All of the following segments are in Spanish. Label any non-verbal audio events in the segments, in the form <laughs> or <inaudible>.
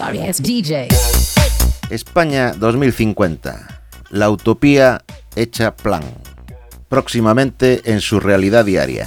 Sorry, DJ. España 2050. La utopía hecha plan. Próximamente en su realidad diaria.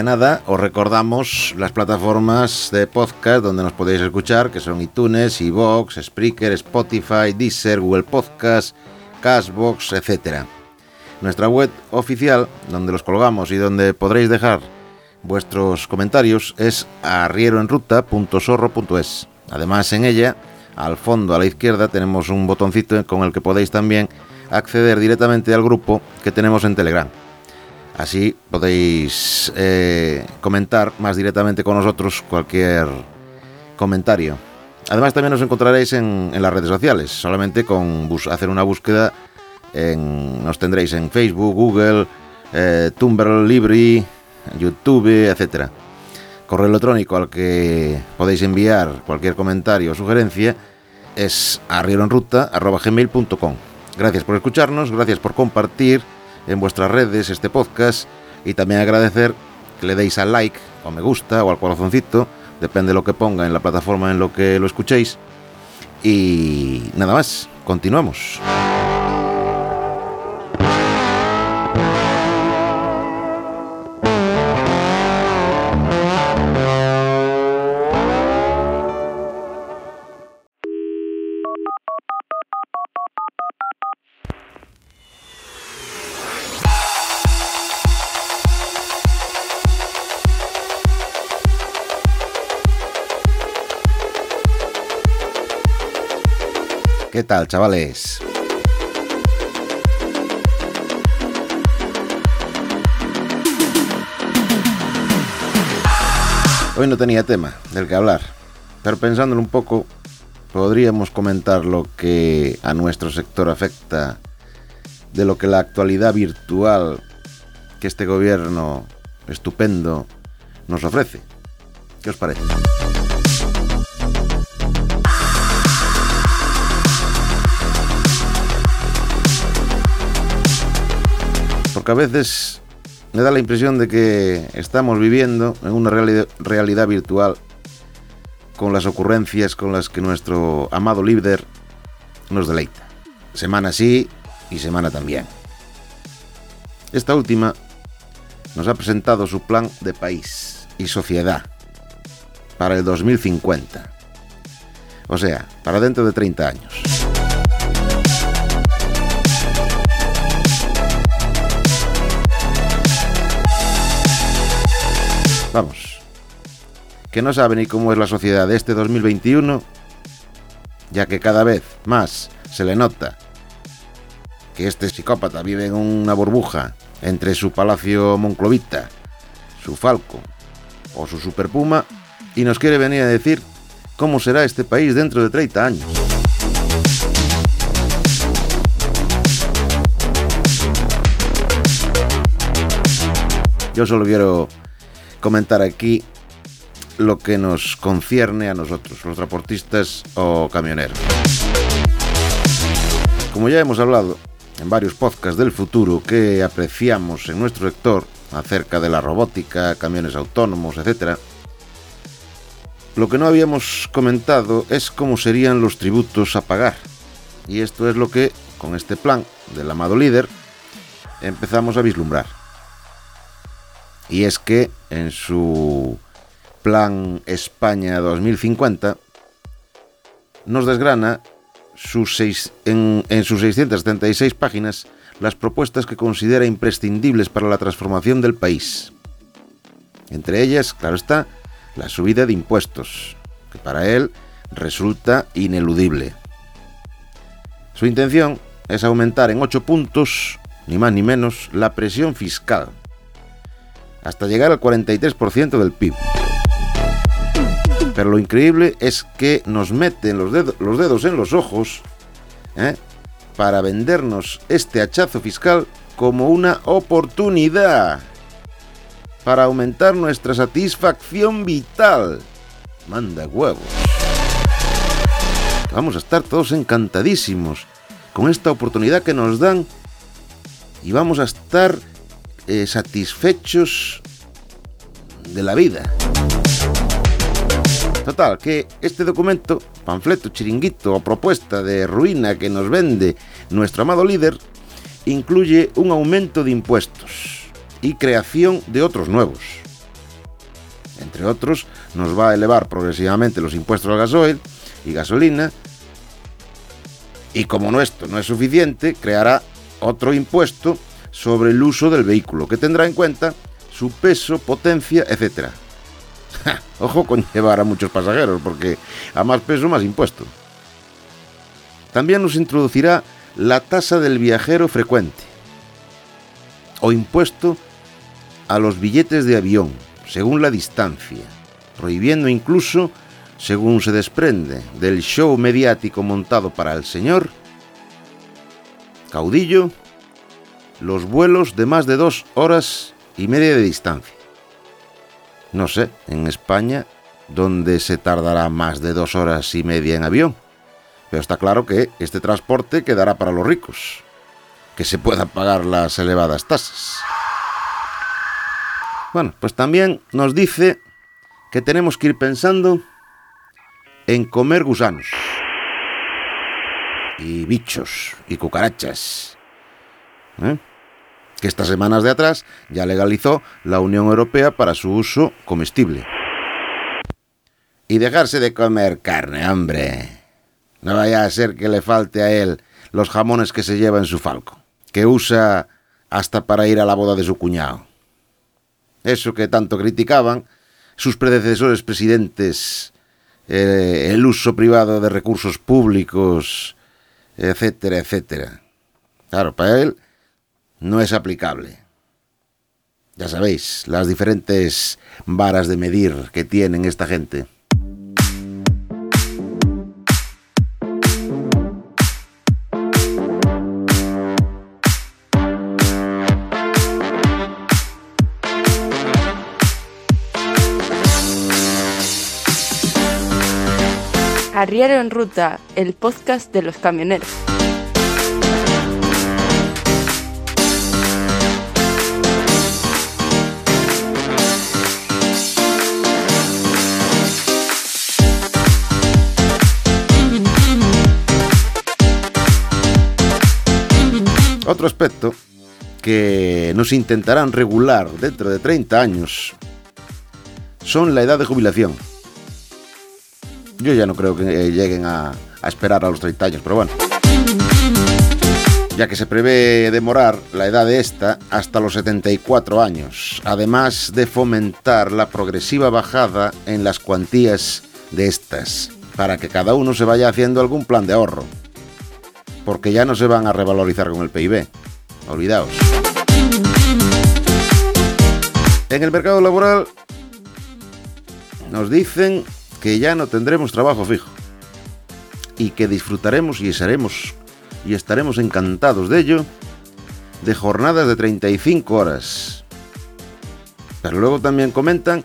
De nada, os recordamos las plataformas de podcast donde nos podéis escuchar, que son iTunes, iVoox, Spreaker, Spotify, Deezer, Google Podcast, Cashbox, etc. Nuestra web oficial, donde los colgamos y donde podréis dejar vuestros comentarios, es arrieroenruta.sorro.es. Además, en ella, al fondo a la izquierda, tenemos un botoncito con el que podéis también acceder directamente al grupo que tenemos en Telegram. Así podéis eh, comentar más directamente con nosotros cualquier comentario. Además también nos encontraréis en, las redes sociales. Solamente con hacer una búsqueda en- nos tendréis en Facebook, Google, eh, Tumblr, Libri, YouTube, etc. Correo electrónico al que podéis enviar cualquier comentario o sugerencia es arrieroenruta.gmail.com Gracias por escucharnos, gracias por compartir en vuestras redes este podcast y también agradecer que le deis al like o me gusta o al corazoncito, depende de lo que ponga en la plataforma en lo que lo escuchéis. Y nada más, continuamos. ¿Qué tal, chavales? Hoy no tenía tema del que hablar, pero pensándolo un poco, podríamos comentar lo que a nuestro sector afecta de lo que la actualidad virtual que este gobierno estupendo nos ofrece. ¿Qué os parece? Porque a veces me da la impresión de que estamos viviendo en una reali- realidad virtual con las ocurrencias con las que nuestro amado líder nos deleita. Semana sí y semana también. Esta última nos ha presentado su plan de país y sociedad para el 2050. O sea, para dentro de 30 años. Vamos. Que no sabe ni cómo es la sociedad de este 2021, ya que cada vez más se le nota que este psicópata vive en una burbuja entre su palacio Monclovita, su Falco o su Superpuma y nos quiere venir a decir cómo será este país dentro de 30 años. Yo solo quiero comentar aquí lo que nos concierne a nosotros, los transportistas o camioneros. Como ya hemos hablado en varios podcasts del futuro que apreciamos en nuestro sector acerca de la robótica, camiones autónomos, etc., lo que no habíamos comentado es cómo serían los tributos a pagar Y esto es lo que, con este plan del amado líder, empezamos a vislumbrar. Y es que en su plan España 2050 nos desgrana sus seis, en, en sus 676 páginas las propuestas que considera imprescindibles para la transformación del país. Entre ellas, claro está, la subida de impuestos, que para él resulta ineludible. Su intención es aumentar en 8 puntos, ni más ni menos, la presión fiscal, hasta llegar al 43% del PIB. Pero lo increíble es que nos meten los, los dedos en los ojos ¿eh? para vendernos este hachazo fiscal como una oportunidad para aumentar nuestra satisfacción vital. Manda huevos. Vamos a estar todos encantadísimos con esta oportunidad que nos dan y vamos a estar eh, satisfechos de la vida. Total, que este documento, panfleto, chiringuito o propuesta de ruina que nos vende nuestro amado líder, incluye un aumento de impuestos y creación de otros nuevos. Entre otros, nos va a elevar progresivamente los impuestos al gasoil y gasolina, y como esto no es suficiente, creará otro impuesto sobre el uso del vehículo, que tendrá en cuenta su peso, potencia, etc. Ojo con llevar a muchos pasajeros, porque a más peso, más impuesto. También nos introducirá la tasa del viajero frecuente o impuesto a los billetes de avión, según la distancia, prohibiendo incluso, según se desprende del show mediático montado para el señor, caudillo, los vuelos de más de dos horas y media de distancia. No sé, en España, ¿dónde se tardará más de dos horas y media en avión? Pero está claro que este transporte quedará para los ricos, que se puedan pagar las elevadas tasas. Bueno, pues también nos dice que tenemos que ir pensando en comer gusanos y bichos y cucarachas. ¿Eh? Que estas semanas de atrás ya legalizó la Unión Europea para su uso comestible. Y dejarse de comer carne, hombre. No vaya a ser que le falte a él los jamones que se lleva en su falco, que usa hasta para ir a la boda de su cuñado. Eso que tanto criticaban sus predecesores presidentes, eh, el uso privado de recursos públicos, etcétera, etcétera. Claro, para él no es aplicable. Ya sabéis, las diferentes varas de medir que tienen esta gente. Arriero en Ruta, el podcast de los camioneros. Otro aspecto que nos intentarán regular dentro de 30 años son la edad de jubilación. Yo ya no creo que lleguen a, esperar a los 30 años, pero bueno. Ya que se prevé demorar la edad de esta hasta los 74 años, además de fomentar la progresiva bajada en las cuantías de estas, para que cada uno se vaya haciendo algún plan de ahorro porque ya no se van a revalorizar con el PIB. Olvidaos. En el mercado laboral nos dicen que ya no tendremos trabajo fijo y que disfrutaremos y seremos y estaremos encantados de ello de jornadas de 35 horas. Pero luego también comentan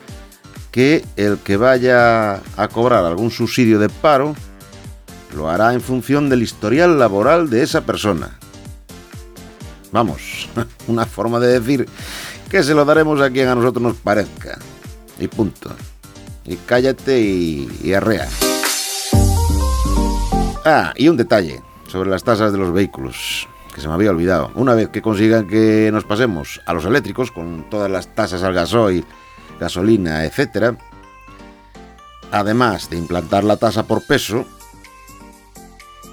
que el que vaya a cobrar algún subsidio de paro lo hará en función del historial laboral de esa persona. Vamos, <laughs> una forma de decir que se lo daremos a quien a nosotros nos parezca. Y punto. Y cállate y, y arrea. Ah, y un detalle sobre las tasas de los vehículos, que se me había olvidado. Una vez que consigan que nos pasemos a los eléctricos, con todas las tasas al gasoil, gasolina, etcétera, además de implantar la tasa por peso,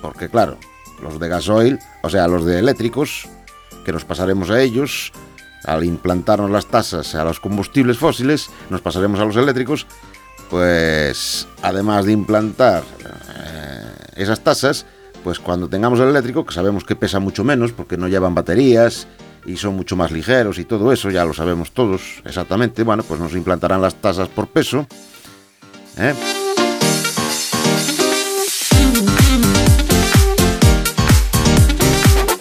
porque claro, los de gasoil, o sea, los de eléctricos, que nos pasaremos a ellos, al implantarnos las tasas a los combustibles fósiles, nos pasaremos a los eléctricos, pues además de implantar eh, esas tasas, pues cuando tengamos el eléctrico, que sabemos que pesa mucho menos porque no llevan baterías y son mucho más ligeros y todo eso, ya lo sabemos todos exactamente, bueno, pues nos implantarán las tasas por peso. ¿eh?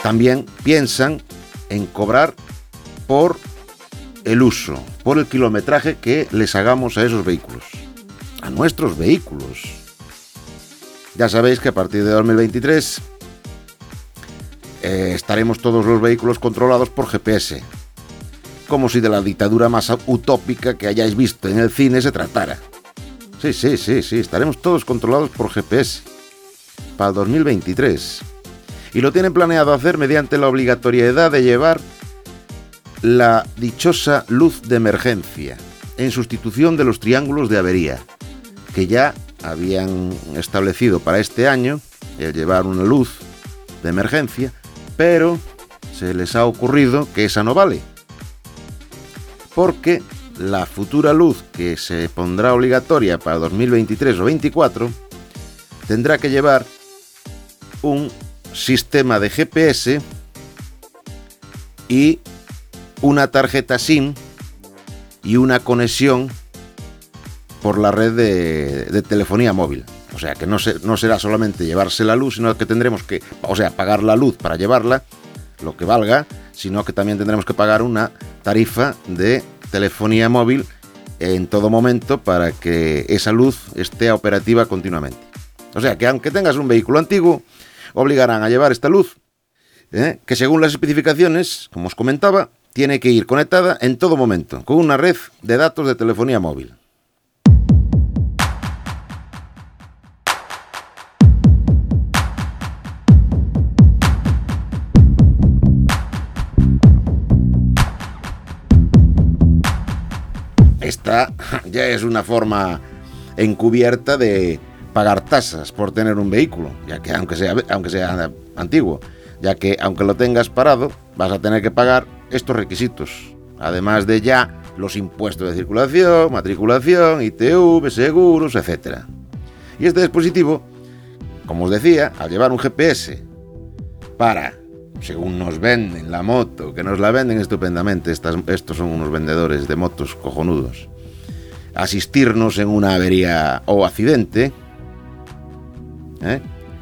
También piensan en cobrar por el uso, por el kilometraje que les hagamos a esos vehículos, a nuestros vehículos. Ya sabéis que a partir de 2023 eh, estaremos todos los vehículos controlados por GPS, como si de la dictadura más utópica que hayáis visto en el cine se tratara. Sí, sí, sí, sí, estaremos todos controlados por GPS para el 2023. Y lo tienen planeado hacer mediante la obligatoriedad de llevar la dichosa luz de emergencia, en sustitución de los triángulos de avería, que ya habían establecido para este año el llevar una luz de emergencia, pero se les ha ocurrido que esa no vale. Porque la futura luz que se pondrá obligatoria para 2023 o 2024 tendrá que llevar un sistema de GPS y una tarjeta SIM y una conexión por la red de, telefonía móvil. O sea que no, no será solamente llevarse la luz, sino que tendremos que, o sea, pagar la luz para llevarla, lo que valga, sino que también tendremos que pagar una tarifa de telefonía móvil en todo momento para que esa luz esté operativa continuamente. O sea que aunque tengas un vehículo antiguo, obligarán a llevar esta luz, ¿eh? que según las especificaciones, como os comentaba, tiene que ir conectada en todo momento, con una red de datos de telefonía móvil. Esta <laughs> ya es una forma encubierta de pagar tasas por tener un vehículo, ya que aunque sea, aunque sea antiguo, ya que aunque lo tengas parado, vas a tener que pagar estos requisitos, además de ya los impuestos de circulación, matriculación, ITV, seguros, etc. Y este dispositivo, como os decía, al llevar un GPS para, según nos venden la moto, que nos la venden estupendamente, estos son unos vendedores de motos cojonudos, asistirnos en una avería o accidente, ¿eh?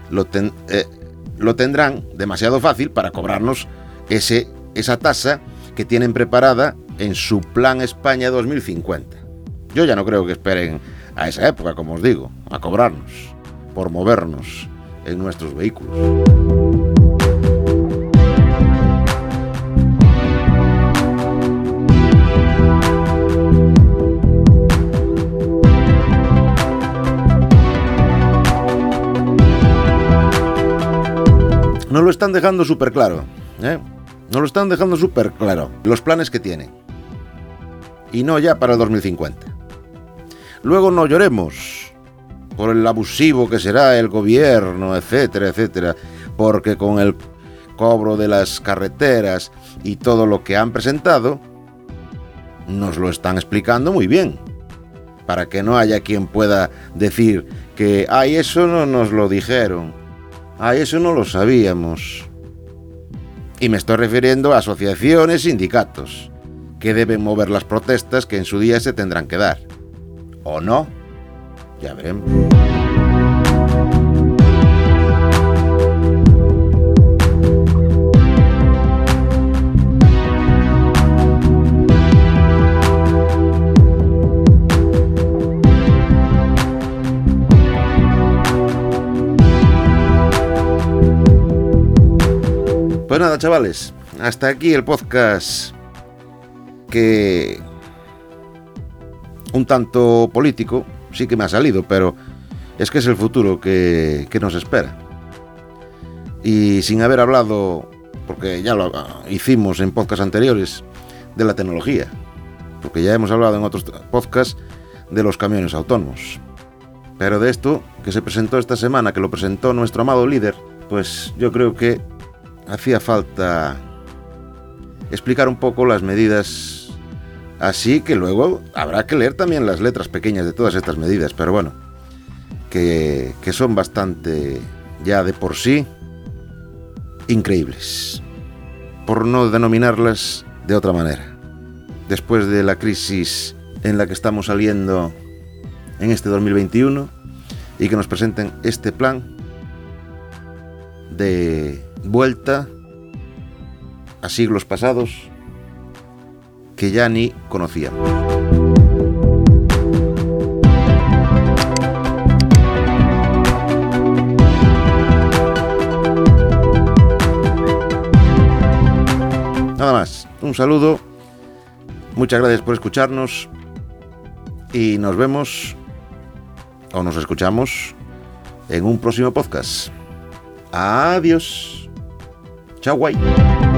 lo, eh, lo tendrán demasiado fácil para cobrarnos ese esa tasa que tienen preparada en su Plan España 2050. Yo ya no creo que esperen a esa época, como os digo, a cobrarnos por movernos en nuestros vehículos. Lo están dejando súper claro. ¿eh? Nos lo están dejando súper claro, los planes que tienen. Y no ya para el 2050. Luego no lloremos por el abusivo que será el gobierno, etcétera, etcétera, porque con el cobro de las carreteras y todo lo que han presentado, nos lo están explicando muy bien. Para que no haya quien pueda decir que, ay, eso no nos lo dijeron, ay, eso no lo sabíamos. Y me estoy refiriendo a asociaciones, sindicatos, que deben mover las protestas que en su día se tendrán que dar. ¿O no? Ya veremos. Chavales, hasta aquí el podcast que un tanto político sí que me ha salido, pero es que es el futuro que, nos espera. y sin haber hablado, porque ya lo hicimos en podcasts anteriores, de la tecnología, porque ya hemos hablado en otros podcasts de los camiones autónomos. Pero de esto que se presentó esta semana, que lo presentó nuestro amado líder, pues yo creo que hacía falta explicar un poco las medidas, así que luego habrá que leer también las letras pequeñas de todas estas medidas, pero bueno, que, son bastante ya de por sí increíbles, por no denominarlas de otra manera. Después de la crisis en la que estamos saliendo en este 2021 y que nos presenten este plan de vuelta a siglos pasados que ya ni conocíamos. Nada más, un saludo, muchas gracias por escucharnos y nos vemos o nos escuchamos en un próximo podcast. Adiós. Chau.